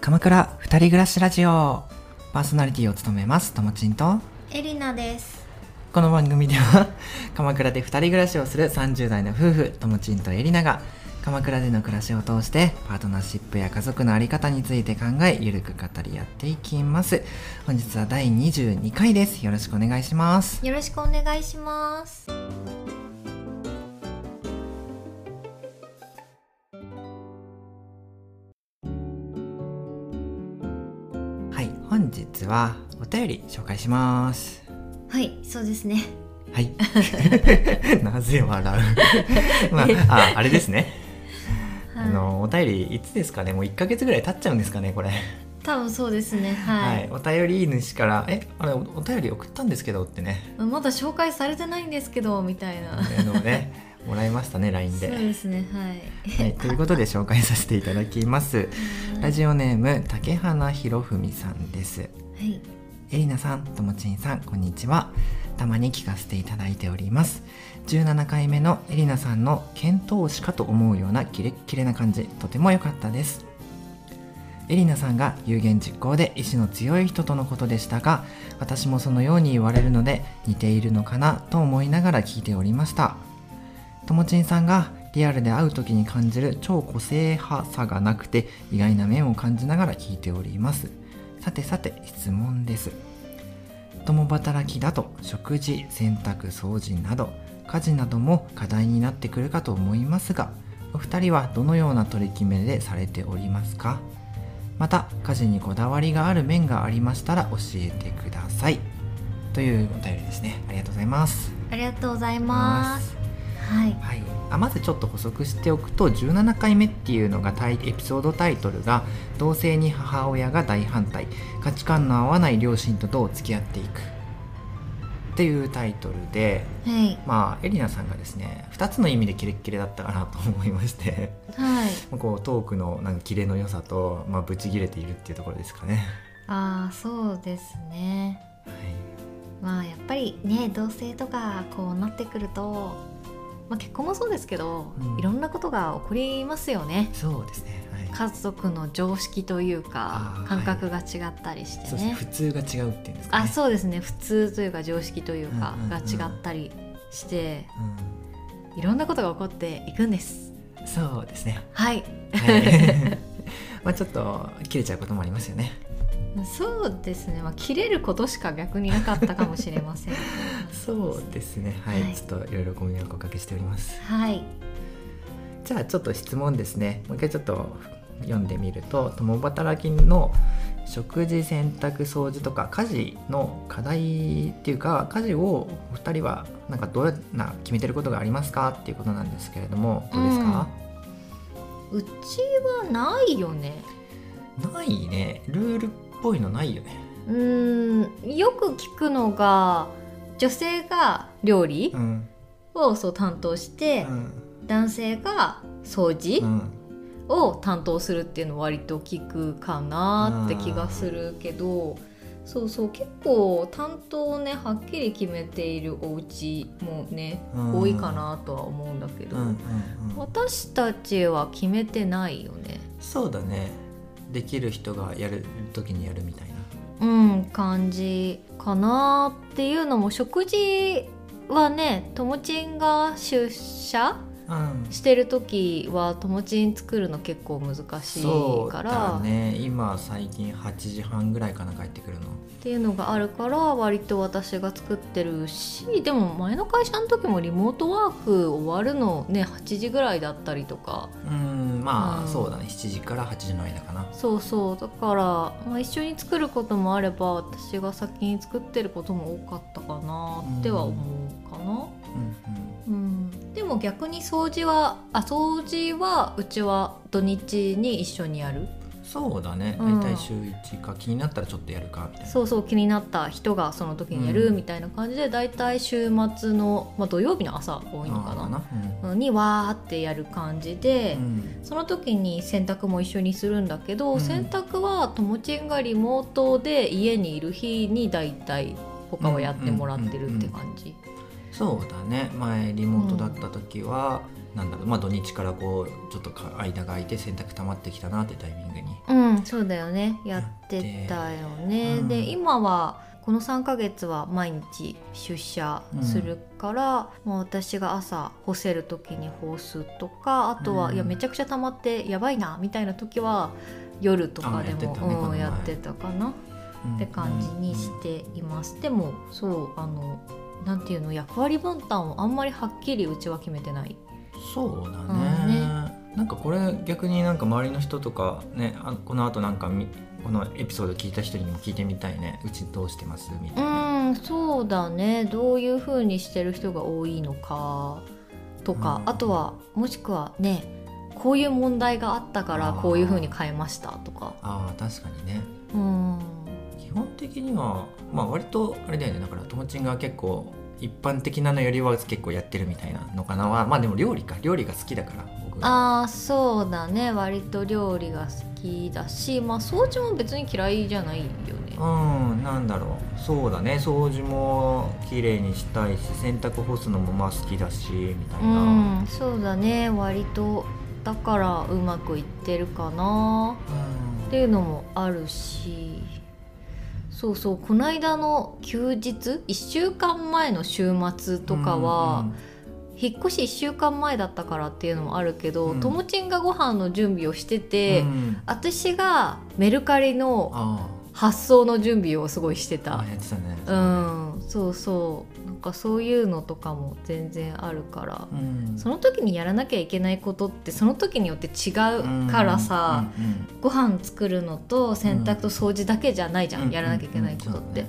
鎌倉二人暮らしラジオ。パーソナリティを務めますともちんと。エリナです。この番組では 鎌倉で二人暮らしをする30代の夫婦ともちんとエリナが鎌倉での暮らしを通してパートナーシップや家族の在り方について考えゆるく語り合っていきます。本日は第22回です。よろしくお願いします。よろしくお願いしますはお便り紹介します。はいそうですね。はい。なぜ笑う？まあああれですね。あのお便りいつですかね？もう1か月ぐらい経っちゃうんですかねこれ。多分そうですね。はい、はい、お便り主から「えあれおお便り送ったんですけど」ってね。まだ紹介されてないんですけどみたいな。あのねもらいましたね LINE で。そうですねはい、はい、ということで紹介させていただきます。ラジオネーム竹花博文さんですはい。エリナさんともちんさんこんにちは。たまに聞かせていただいております。17回目のエリナさんの検討しかと思うようなキレッキレな感じとても良かったです。エリナさんが有言実行で意志の強い人とのことでしたが私もそのように言われるので似ているのかなと思いながら聞いておりました。ともちんさんがリアルで会う時に感じる超個性派さがなくて意外な面を感じながら聞いております。さてさて質問です。共働きだと食事洗濯掃除など家事なども課題になってくるかと思いますがお二人はどのような取り決めでされておりますか？また家事にこだわりがある面がありましたら教えてください。というお便りですね。ありがとうございます。ありがとうございます。はい。はい、あまずちょっと補足しておくと17回目っていうのがエピソードタイトルが「同性に母親が大反対。価値観の合わない両親とどう付き合っていく」っていうタイトルではい。まあエリナさんがですね2つの意味でキレッキレだったかなと思いまして。はい。こうトークのなんかキレの良さと、まあ、ブチギレているっていうところですかね。ああそうですね。はい。まあやっぱりね同性とかこうなってくると、まあ、結婚もそうですけど、うん。いろんなことが起こりますよね。そうですね、はい。家族の常識というか感覚が違ったりしてね。ね。普通が違うっていうんですかね。あそうですね。普通というか常識というかうんうんうん。が違ったりしてういろんなことが起こっていくんです。ん、そうですね。はい。はい。まあちょっと切れちゃうこともありますよね。そうですねまあ切れることしか逆になかったかもしれません そうですね。はい、はいちょっといろいろご迷惑をおかけしております。はいじゃあちょっと質問ですね。もう一回ちょっと読んでみると、共働きの食事、洗濯、掃除とか家事の課題っていうか、家事をお二人はなんかどうな決めてることがありますかっていうことなんですけれども、どうですか？うちはないよねないね。ルールっぽいのないよね。うーんよく聞くのが女性が料理うん。をそう担当して、うん。男性が掃除うん。を担当するっていうのは割と聞くかなって気がするけどそうそう結構担当をねはっきり決めているお家もねうん多いかなとは思うんだけど、うんうんうん。私たちは決めてないよねそうだねできる人がやる時にやるみたいな。うん感じかなっていうのも食事はねともちんが出社うん。してる時はともちん作るの結構難しそいうから。だね。今最近8時半ぐらいかな帰ってくるのっていうのがあるから割と私が作ってるしでも前の会社の時もリモートワーク終わるのね8時ぐらいだったりとか。うんまあ、うん。そうだね7時から8時の間かな。そうそう。だから、まあ、一緒に作ることもあれば私が先に作ってることも多かったかなっては思うかな。うんうん、でも逆に掃除はあ掃除はうちは土日に一緒にやる。うんそうだね。うん。大体週1か気になったらちょっとやるかみたいな。そうそう気になった人がその時にやうん。るみたいな感じで、だいたい週末の、まあ、土曜日の朝多いのかな。うん。にわーってやる感じで、うん。その時に洗濯も一緒にするんだけど、うん。洗濯はともちんがリモートで家にいる日にだいたい他はやってもらってるって感じ。そうだね。前リモートだった時は、なんだろうまあ土日からこうちょっとか間が空いて洗濯溜まってきたなってタイミングに。うんそうだよね。やってたよね、うん。で今はこの3ヶ月は毎日出社するから、まあ私が朝干せる時に干すとかあとは、うん。いやめちゃくちゃ溜まってやばいなみたいな時は夜とかであやってもやってたかな。って感じにしています、でもそうあのなんていうの役割分担をあんまりはっきりうちは決めてないそうだうん。ね,、なんかこれ逆になんか周りの人とかねあこの後なんかみこのエピソード聞いた人にも聞いてみたいね。うちどうしてます？みたいな、うんそうだね。どういう風にしてる人が多いのか。とか、うん。あとはもしくはねこういう問題があったからこういう風に変えましたとか。ああ確かにね。うん。基本的にはまあ割とあれだよね。だからともちんが結構一般的なのよりは結構やってるみたいなのかな。はまあでも料理か。料理が好きだから僕ああそうだね。割と料理が好きだし。まあ掃除も別に嫌いじゃないよね。うんなんだろう。そうだね。掃除も綺麗にしたいし洗濯干すのもまあ好きだしみたいうな、んそうだね。割とだからうまくいってるかな。っていうのもあるしそうそうこの間の休日1週間前の週末とかは、引っ越し1週間前だったからっていうのもあるけど、うん。ともちんがご飯の準備をしてうんて、うん。私がメルカリのあ発送の準備をすごいしてたね。うんそうそうかそういうのとかも全然あるからうん。その時にやらなきゃいけないことってその時によって違うからさ、うんうんご飯作るのと洗濯と掃除だけじゃないじゃん、うんやらなきゃいけないことって、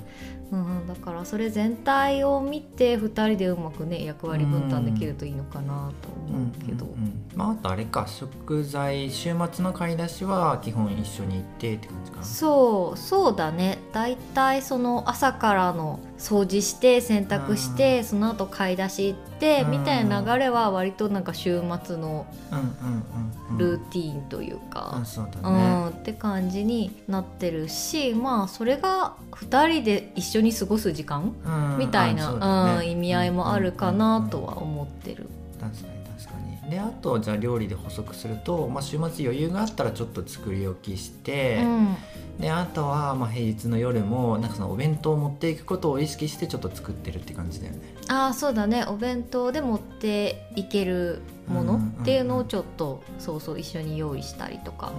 うんだからそれ全体を見て2人でうまくね役割分担できるといいのかなと思うけど、うんうんうんまああとあれか食材週末の買い出しは基本一緒に行ってって感じかな。そうそうだね。だいたいその朝からの掃除して洗濯してその後買い出し行ってうん。みたいな流れは割となんか週末のルーティーンというか、うん、って感じになってるしまあそれが2人で一緒に過ごす時間うん。みたいな、あうん意味合いもあるかなとは思ってる。確かであとじゃあ料理で補足すると、まあ、週末余裕があったらちょっと作り置きして、うん。であとはまあ平日の夜もなんかそのお弁当を持っていくことを意識してちょっと作ってるって感じだよね。ああそうだね。お弁当で持っていけるものっていうのをちょっとそうそう一緒に用意したりとか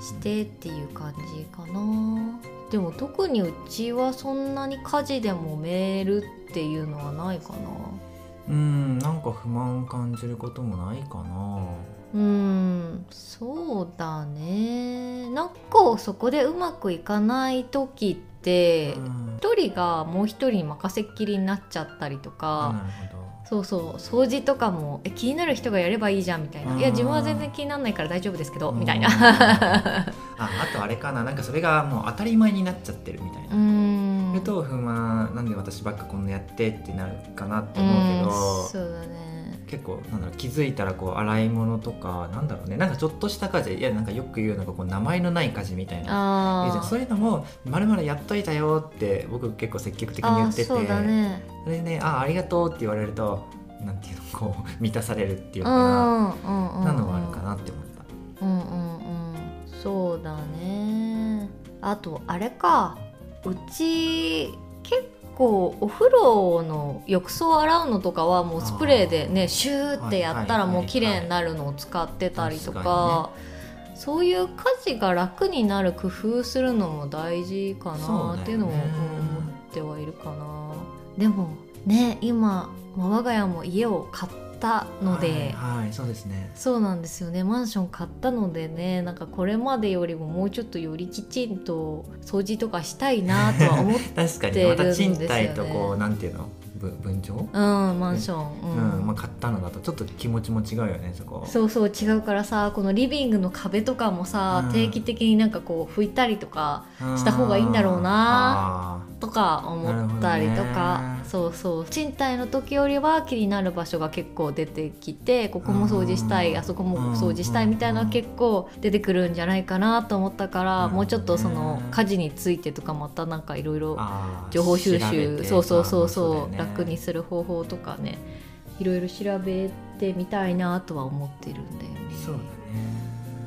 してっていう感じかな。でも特にうちはそんなに家事でもめるっていうのはないかなうんなんか不満感じることもないかな。うんそうだね。なんかそこでうまくいかない時ってうん。一人がもう一人に任せっきりになっちゃったりとあか、そうそう掃除とかもえ気になる人がやればいいじゃんみたいな。うん。いや自分は全然気にならないから大丈夫ですけどうん。みたいな。ああとあれかな。なんかそれがもう当たり前になっちゃってるみたいな。う。んそれと不満なんで私ばっかこんなやってってなるかなって思うけど、うん。そうだね。結構なんだろう気づいたらこう洗い物とかなんだろうね。なんかちょっとした家事いやなんかよく言うのがこう名前のない家事みたいなそういうのも「まるまるやっといたよ」って僕結構積極的に言っててそうだね。それでね「あありがとう」って言われるとなんていうのこう満たされるっていうかうんうんなのはあるかなって思った。うんうんうん。そうだね。あとあれかうち結構お風呂の浴槽を洗うのとかはもうスプレーでねシューってやったらもう綺麗になるのを使ってたりと確かかそういう家事が楽になる工夫するのも大事かなっていうのもうん思ってはいるかな。でもね今まあ我が家も家を買ったので、はい、はいそうですね。そうなんですよね。マンション買ったのでねなんかこれまでよりももうちょっとよりきちんと掃除とかしたいなとは思って 確かに。るんまた賃ですよね貸とこうなんていうの？ぶ分譲、うんマンション、うん。うんまあ、買ったのだとちょっと気持ちも違うよねそこ。そうそう違うからさこのリビングの壁とかもさ、うん。定期的になんかこう拭いたりとかうんした方がいいんだろうなあとか思ったりとか、そうそう。賃貸の時よりは気になる場所が結構出てきてここも掃除したい、うん。あそこも掃除したいみたいな結構出てくるんじゃないかなと思ったから、うん。もうちょっとその家事についてとかまたなんかいろいろ情報収集てそうそうそうそうね。楽にする方法とかねいろいろ調べてみたいなとは思ってるんだよね。そうだね。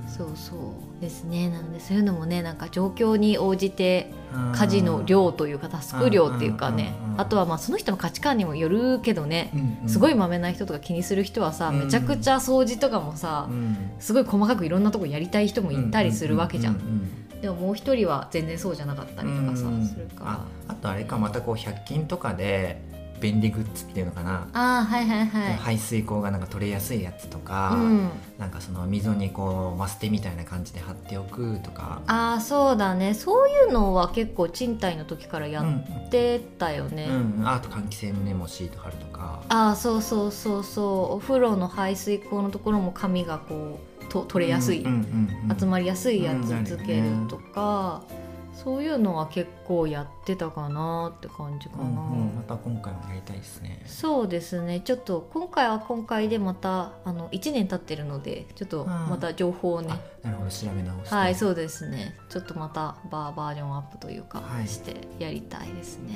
そうそうですね。なのでそういうのもねなんか状況に応じてうん。家事の量というかタスク量っていうかねあとはまあその人の価値観にもよるけどねうんうん。すごいまめな人とか気にする人はさうんめちゃくちゃ掃除とかもさうん。すごい細かくいろんなとこやりたい人もいたりするわけじゃうんでももう一人は全然そうじゃなかったりとかさうんするから。ああとあれかまたこう100均とかで便利グッズっていうのかな、ああはいはいはい。排水口がなんか取れやすいやつとか、うん。なんかその溝にこうマステみたいな感じで貼っておくとか。ああそうだね。そういうのは結構賃貸の時からやってたよね、うん、うん、あと換気扇にもシート貼るとか。ああそうそうそうそう。お風呂の排水口のところも紙がこうと取れやすい、うんうんうん集まりやすいやつうんつけるとか、そういうのは結構やってたかなって感じかな、うんうん、また今回もやりたいですね。そうですね。ちょっと今回は今回でまたあの1年経ってるのでちょっとまた情報をね、あなるほど。調べ直して。はいそうですね。ちょっとまたバーバージョンアップというか、はい。してやりたいですね。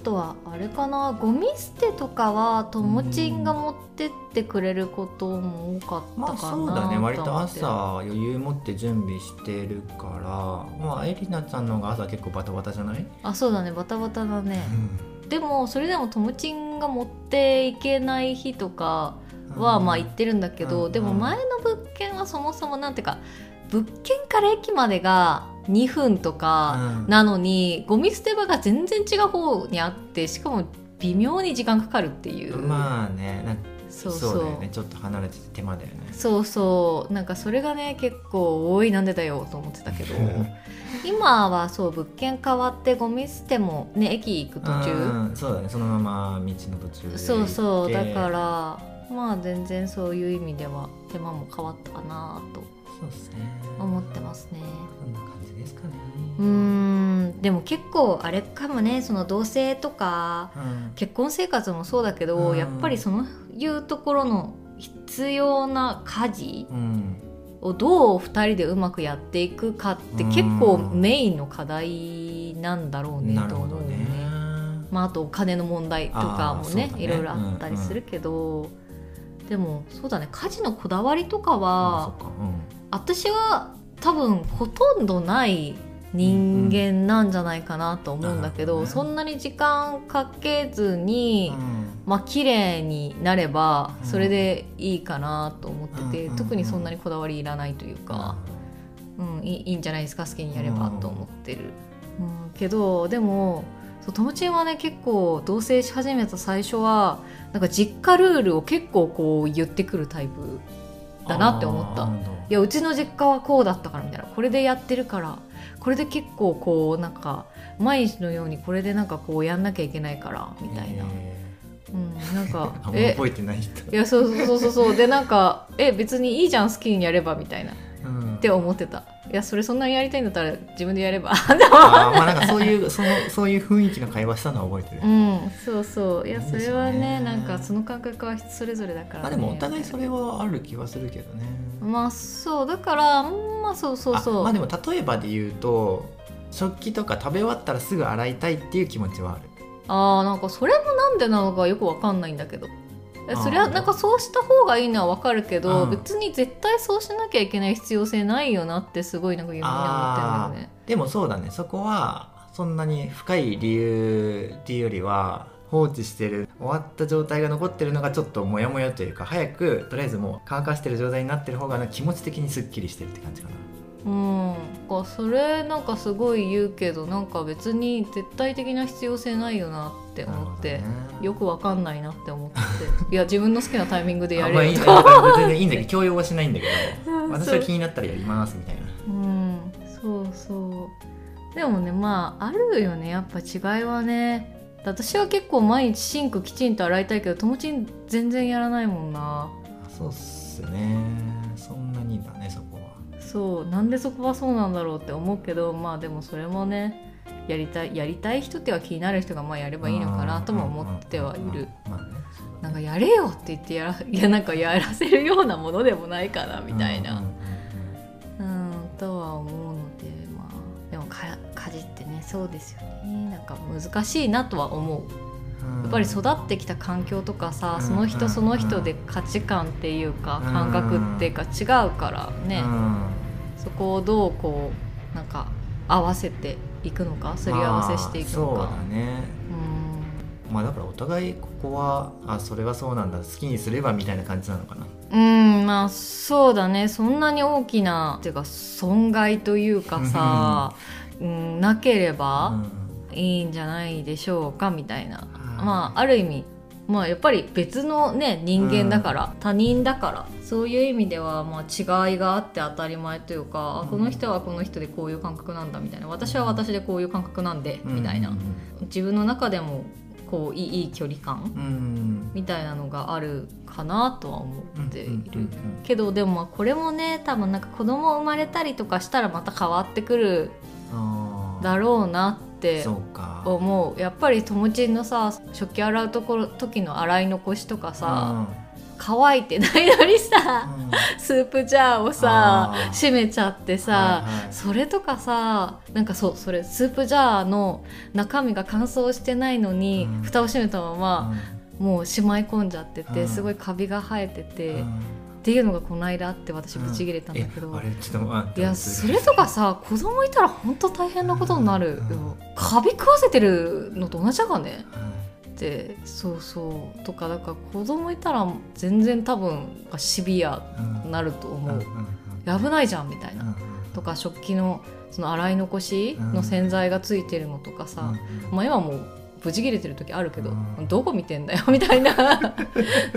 あとはあれかな。ゴミ捨てとかはともちんが持ってってくれることも多かったまあかなそうだね。割と朝余裕持って準備してるから。まあエリナちゃんの方が朝結構バタバタじゃない、あそうだね。バタバタだね。でもそれでもともちんが持っていけない日とかはまあ行ってるんだけど、うん。でも前の物件はそもそもなんていうか物件から駅までが2分とかうん。なのに、ゴミ捨て場が全然違う方にあってしかも微妙に時間かかるっていう、まあねなんかそうそう。ね。ちょっと離れてて手間だよね。そうそう。なんかそれがね結構多いなんでだよと思ってたけど 今はそう物件変わってゴミ捨てもね駅行く途中？うんそうだね。そのまま道の途中でそうそうだらからまあ全然そういう意味では手間も変わったかなとそうですね。思ってますね。こんな感じですかね。うーんでも結構あれかもねその同棲とかうん。結婚生活もそうだけど、うん。やっぱりそういうところの必要な家事うんをどう2人でうまくやっていくかって結構メインの課題なんだろうねと思うね。まあ、あとお金の問題とかもねね。いろいろあったりするけど、でもそうだね。家事のこだわりとかあはうん。私は多分ほとんどない人間なんじゃないかなと思うんだけど、うん。うんそんなに時間かけずに、まあ綺麗になればうん。それでいいかなと思ってて、うんうんうん。特にそんなにこだわりいらないというか、うん、いいいいんじゃないですか好きにやればと思ってる、うん。けどでもそうともちんはね結構同棲し始めた最初はなんか実家ルールを結構こう言ってくるタイプだなって思った。いやうちの実家はこうだったからみたいな。これでやってるからこれで結構こうなんか毎日のようにこれでなんかこうやんなきゃいけないからみたいな、へうん、なんかーあんまえ覚えてない人。いやそうそうそうそうでなんかえ別にいいじゃん好きにやればみたいな。っうん。て思ってた。いやそれそんなにやりたいんだったら自分でやれば。あーまあなんかそういう そのそういう雰囲気の会話したのは覚えてる、うんそうそう。いやそれはねねなんかその感覚は人それぞれだから、ね、まあでもお互いそれはある気はするけどね。まあそう。だからうんまあそうそうそう。あまあでも例えばで言うと食器とか食べ終わったらすぐ洗いたいっていう気持ちはあるあーなんかそれもなんでなのかよくわかんないんだけど。それはなんかそうした方がいいのはわかるけど、うん。別に絶対そうしなきゃいけない必要性ないよなってすごいなんか疑問に思ってるんだよね。でもそうだね。そこはそんなに深い理由っていうよりは放置してる終わった状態が残ってるのがちょっとモヤモヤというか早くとりあえずもう乾かしてる状態になってる方が気持ち的にすっきりしてるって感じかなうん。かそれなんかすごい言うけどなんか別に絶対的な必要性ないよなって思って、ね。よくわかんないなって思って。いや自分の好きなタイミングでやれよ。んだよ別にいいんだけど強要はしないんだけど 私は気になったらやりますみたいな。うん。そうそう。でもねまああるよね。やっぱ違いはね。私は結構毎日シンクきちんと洗いたいけどともちん全然やらないもんな。あそうっすねそうなんでそこはそうなんだろうって思うけどまあでもそれもねやりたいやりたい人っては気になる人がまあやればいいのかなとも思ってはいる。なんかやれよって言ってやら いやなんかやらせるようなものでもないかなみたいな。うんうんとは思うのでまあでもか家事ってねそうですよね。なんか難しいなとは思う。やっぱり育ってきた環境とかさ、うん。その人うんその人で価値観っていうか、うん。感覚っていうか違うからね、うんそこをどうこうなんか合わせていくのかすり合わせしていくのまあそうかだね。まあだからお互いここはあそれはそうなんだ。好きにすればみたいな感じなのかな。うんうんまあそうだね。そんなに大きなっていうか損害というかさ、うん、なければいいんじゃないでしょうかみたいな、うんまあある意味まあやっぱり別のね人間だから、他人だからそういう意味ではまあ違いがあって当たり前というか、あうん。この人はこの人でこういう感覚なんだみたいな。私は私でこういう感覚なんで、みたいな。うん。自分の中でもこういい距離感うん。うんみたいなのがあるかなとは思っている。うんうんうんけどでもまあこれもね多分なんか子供生まれたりとかしたらまた変わってくるだろうなってそうか。思う。やっぱり友人のさ食器洗うところ時の洗い残しとかさ、乾いてないのにさ、うん。うんスープジャーをさ閉めちゃってさ、はいはい。それとかさなんかそうそれスープジャーの中身が乾燥してないのに、うん。蓋を閉めたまま、もうしまい込んじゃってて、うん。すごいカビが生えてて、っうんていうのがこの間あって私ブチ切れたんだけど、えあれちょっと待って。いやそれとかさ子供いたら本当大変なことになるよ、うん。カビ食わせてるのと同じだからね。はいってそうそう。とかだから子供いたら全然多分シビアなると思う、うんうん危ないじゃんみたいな、うんうん。とか食器のその洗い残しの洗剤がついてるのとかさ、うんまあ今もうブチ切れてる時あるけど、うん。どこ見てんだよ みたいな。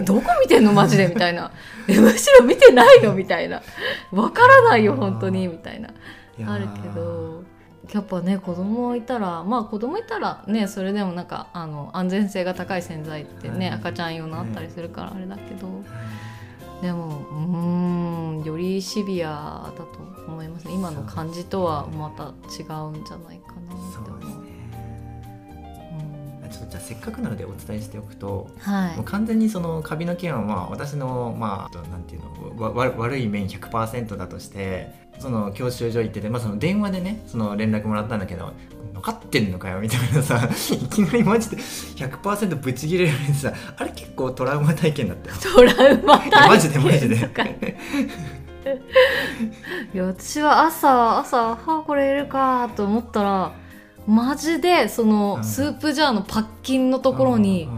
どこ見てんのマジでみたいな。えむしろ見てないの？みたいな。わからないよ本当に。みたいな。あるけど。やっぱね子供いたらまあ子供いたらねそれでもなんかあの安全性が高い洗剤ってね、はい赤ちゃん用のあったりするからあれだけど、でもうーんよりシビアだと思いますね。今の感じとはまた違うんじゃないかなって思うとじゃあせっかくなのでお伝えしておくとはい。もう完全にそのカビの件はまあ私のまあなんていうのわわ悪い面100%だとしてその教習所行ってて、まあ、その電話でねその連絡もらったんだけど分かってんのかよみたいなさ いきなりマジで100%ブチギレられてさあれ結構トラウマ体験だったよ。トラウマ体験マジでマジで。いや私は朝朝「はあこれいるか」と思ったらマジでそのうん。スープジャーのパッキンのところに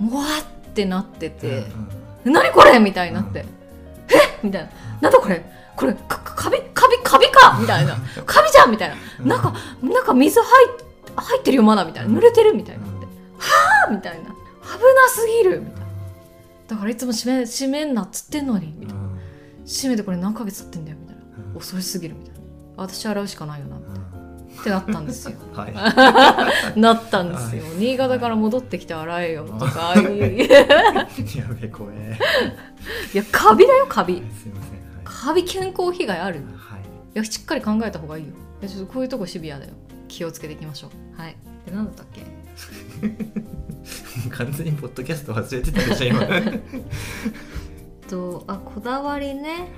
うんもわってなっててうん「何これ!」みたいになって「えみたいな「なんだこれ？これかかカビカビカビか!」みたいな「カビじゃん!」みたいな「うん。なんかなんか水入っ入ってるよまだ」みたいな「濡れてる」みたいなって「はあ!」みたいな「危なすぎる」みたいな。だからいつも閉め閉めんなっつってんのにみたいな。うん。閉めてこれ何ヶ月経ってんだよみたいな。うん。恐ろしすぎるみたいな。私洗うしかないよなってなったんですよ。はい。なったんですよ。新潟から戻ってきて洗えよとかいやべ怖えやカビだよカビ。すいません。カビ健康被害ある？いはい、はいやしっかり考えた方がいいよ。いやちょっとこういうとこシビアだよ。気をつけていきましょう。はい。で何だったっけ？完全にポッドキャスト忘れてたでしょ今。はいとあこだわりね。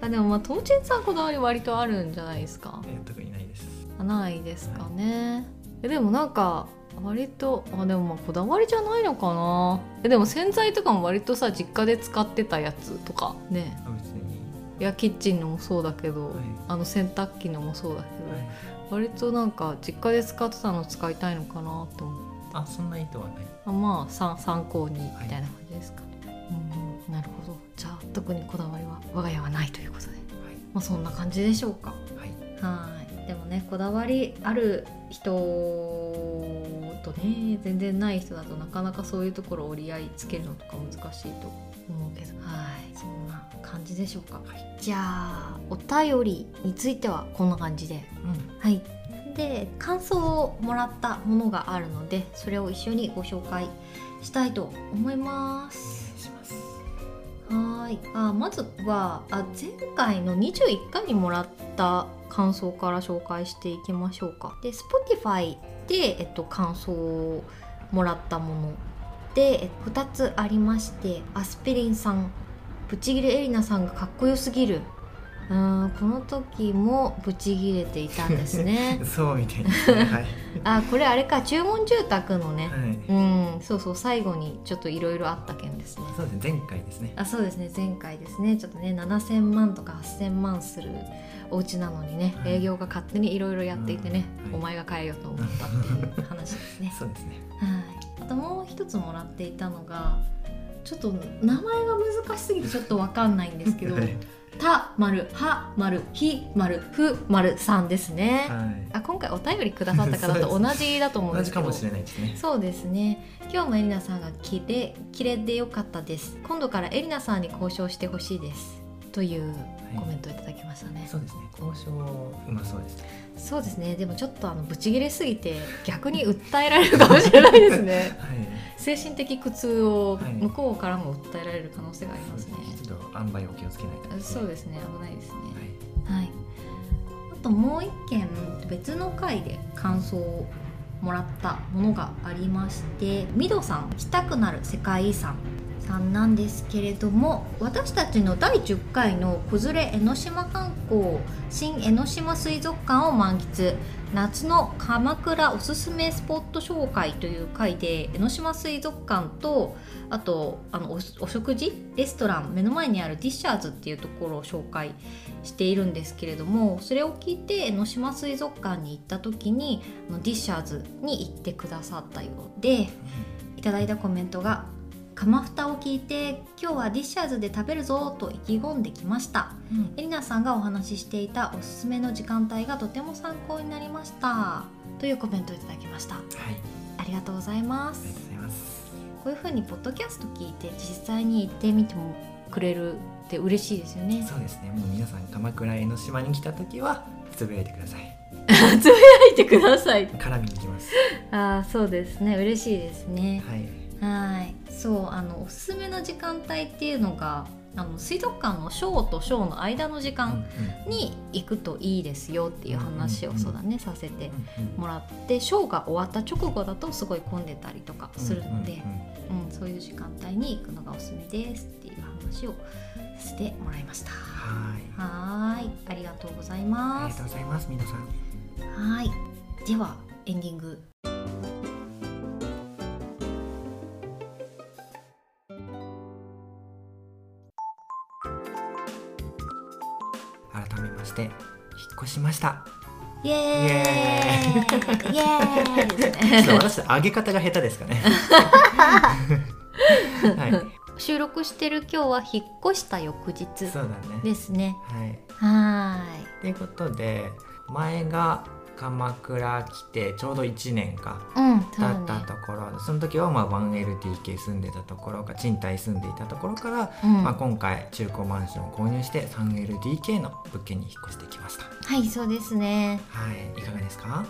あでもまあともちんさんこだわり割とあるんじゃないですか？えー特にないです。あないですかね、えでもなんか割とあでもまあこだわりじゃないのかな。えでも洗剤とかも割とさ実家で使ってたやつとかね。いやキッチンのもそうだけど、はい。あの洗濯機のもそうだけど、はい。割となんか実家で使ってたの使いたいのかなと思うあそんな意図はない。あまあ参参考にみたいな感じですかね、うんなるほど。じゃあ特にこだわりは我が家はないということで。まあそんな感じでしょうか。はいはい。はいでもねこだわりある人とね全然ない人だとなかなかそういうところ折り合いつけるのとか難しいと思うけど。はい。そんな感じでしょうか、じゃあお便りについてはこんな感じで。うん。はい。で感想をもらったものがあるのでそれを一緒にご紹介したいと思います。はーいあまずはあ前回の21回にもらった感想から紹介していきましょうか。で Spotify で、えっと、感想をもらったもので2つありましてアスピリンさんブチギレエリナさんがかっこよすぎるうんこの時もブチギレていたんですね。そうみたいですね。はい、あこれあれか注文住宅のね、はい、うんそうそう最後にちょっといろいろあった件ですね。そうですね前回ですね。あそうですね前回ですね。ちょっとね7000万とか8000万するお家なのにね、はい。営業が勝手にいろいろやっていてね、お前が変えようと思ったっていう話ですね。そうですね。はい。あともう一つもらっていたのがちょっと名前が難しすぎてちょっとわかんないんですけどはい「た」丸「は」丸「ひ」丸「ふ」丸さんですね、はい。あ今回お便りくださった方と同じだと思うんですけど。同じかもしれないですね。そうですね。今日もエリナさんがきれきれでよかったです。今度からエリナさんに交渉してほしいですというコメントをいただきましたね、そうですね。交渉。うまそうです。ねそうですね。でもちょっとあのブチギレすぎて逆に訴えられるかもしれないですね。はい。精神的苦痛をはい向こうからも訴えられる可能性がありますね、ちょっと塩梅を気をつけないと。そうですね。危ないですね。はい。はい、あともう一件別の回で感想をもらったものがありましてミドさん行きたくなる世界遺産さんなんですけれども私たちの第10回の「子連れ江ノ島観光新江ノ島水族館を満喫夏の鎌倉おすすめスポット紹介」という回で江ノ島水族館とあとあのおお食事レストラン目の前にあるディッシャーズっていうところを紹介しているんですけれどもそれを聞いて江ノ島水族館に行った時にディッシャーズに行ってくださったようでいただいたコメントが「釜蓋を聞いて今日はディッシャーズで食べるぞ」と意気込んできました。うん。エリナさんがお話ししていたおすすめの時間帯がとても参考になりました。というコメントをいただきました。はい。ありがとうございます。ありがとういういう風にポッドキャスト聞いて実際に行ってみてもくれるって嬉しいですよね。そうですね。もう皆さん鎌倉江ノ島に来た時はつぶやいてください。つぶやいてください。絡みに行きます。ああそうですね。嬉しいですね。はいはい。そうあのおすすめの時間帯っていうのがあの水族館のショーとショーの間の時間に行くといいですよっていう話をそうだねさせてもらってショーが終わった直後だとすごい混んでたりとかするので、うんそういう時間帯に行くのがおすすめですっていう話をさせてもらいました。はい。ありがとうございあます。りがとう。ございます皆さん。はい。ではエンディングしました。イエーイ。イエーイ。ちょっと私上げ方が下手ですかね。はい。収録してる今日は引っ越した翌日そうだね。ですねはい。はということで前が鎌倉来てちょうど1年か経ったところ、その時はまあ 1LDK 住んでたところか賃貸住んでいたところから、うん。まあ、今回中古マンションを購入して 3LDK の物件に引っ越してきました。はいそうですね。はいいかがですか？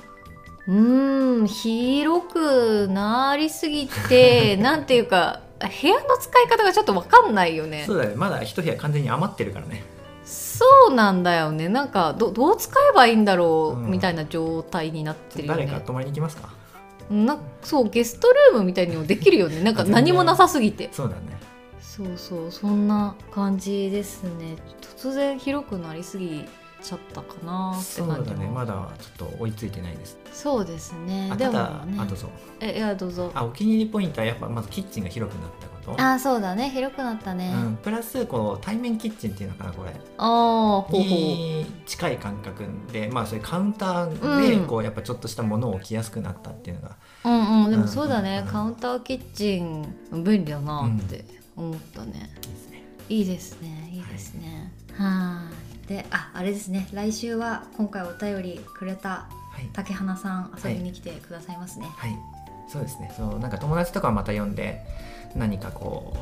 うーん広くなりすぎて なんていうか部屋の使い方がちょっと分かんないよね。そうだね。まだ一部屋完全に余ってるからねそうなんだよね。なんかどどう使えばいいんだろう、うん。みたいな状態になってるよね。誰か泊まりに行きますか？なそうゲストルームみたいにもできるよね。なんか何もなさすぎて。そうだね。そうそうそんな感じですね。突然広くなりすぎちゃったかなってそう感じも。だね。まだちょっと追いついてないです。そうですね。でもね。あどうぞ。えいやどうぞ。あお気に入りポイントはやっぱまずキッチンが広くなったこと？あそうだね。広くなったね、うん、プラスこう対面キッチンっていうのかなこれ。ああほに近い感覚でまあそういうカウンターでうん。こうやっぱちょっとしたものを置きやすくなったっていうのが、うんうん。でうん。もそうだね、うん。カウンターキッチン便利だなって思ったね、いいですね。いいですね。いいですね。はい。でああれですね。来週は今回お便りくれたはい。竹花さん遊びに来てくださいますね、はい。そうですね。そうなんか友達とかをまた呼んで何かこ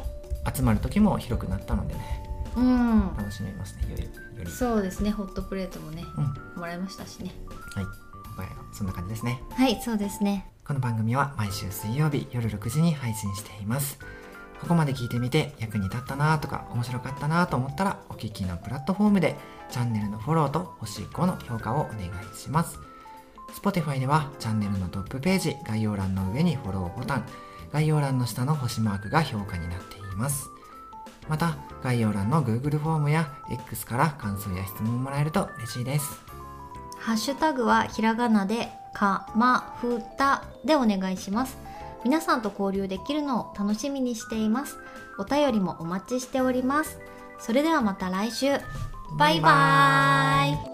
う集まる時も広くなったのでね。うん。楽しめますねよりよりそうですねホットプレートもねうん。もらいましたしね。はい。今回はそんな感じですね。はいそうですね。この番組は毎週水曜日夜6時に配信しています。ここまで聞いてみて役に立ったなとか面白かったなと思ったらお聞きのプラットフォームでチャンネルのフォローと星5の評価をお願いします。Spotify ではチャンネルのトップページ概要欄の上にフォローボタン概要欄の下の星マークが評価になっています。また概要欄の Google フォームや X から感想や質問もらえると嬉しいです。ハッシュタグはひらがなでかまふたでお願いします。皆さんと交流できるのを楽しみにしています。お便りもお待ちしております。それではまた来週。バイバーイ。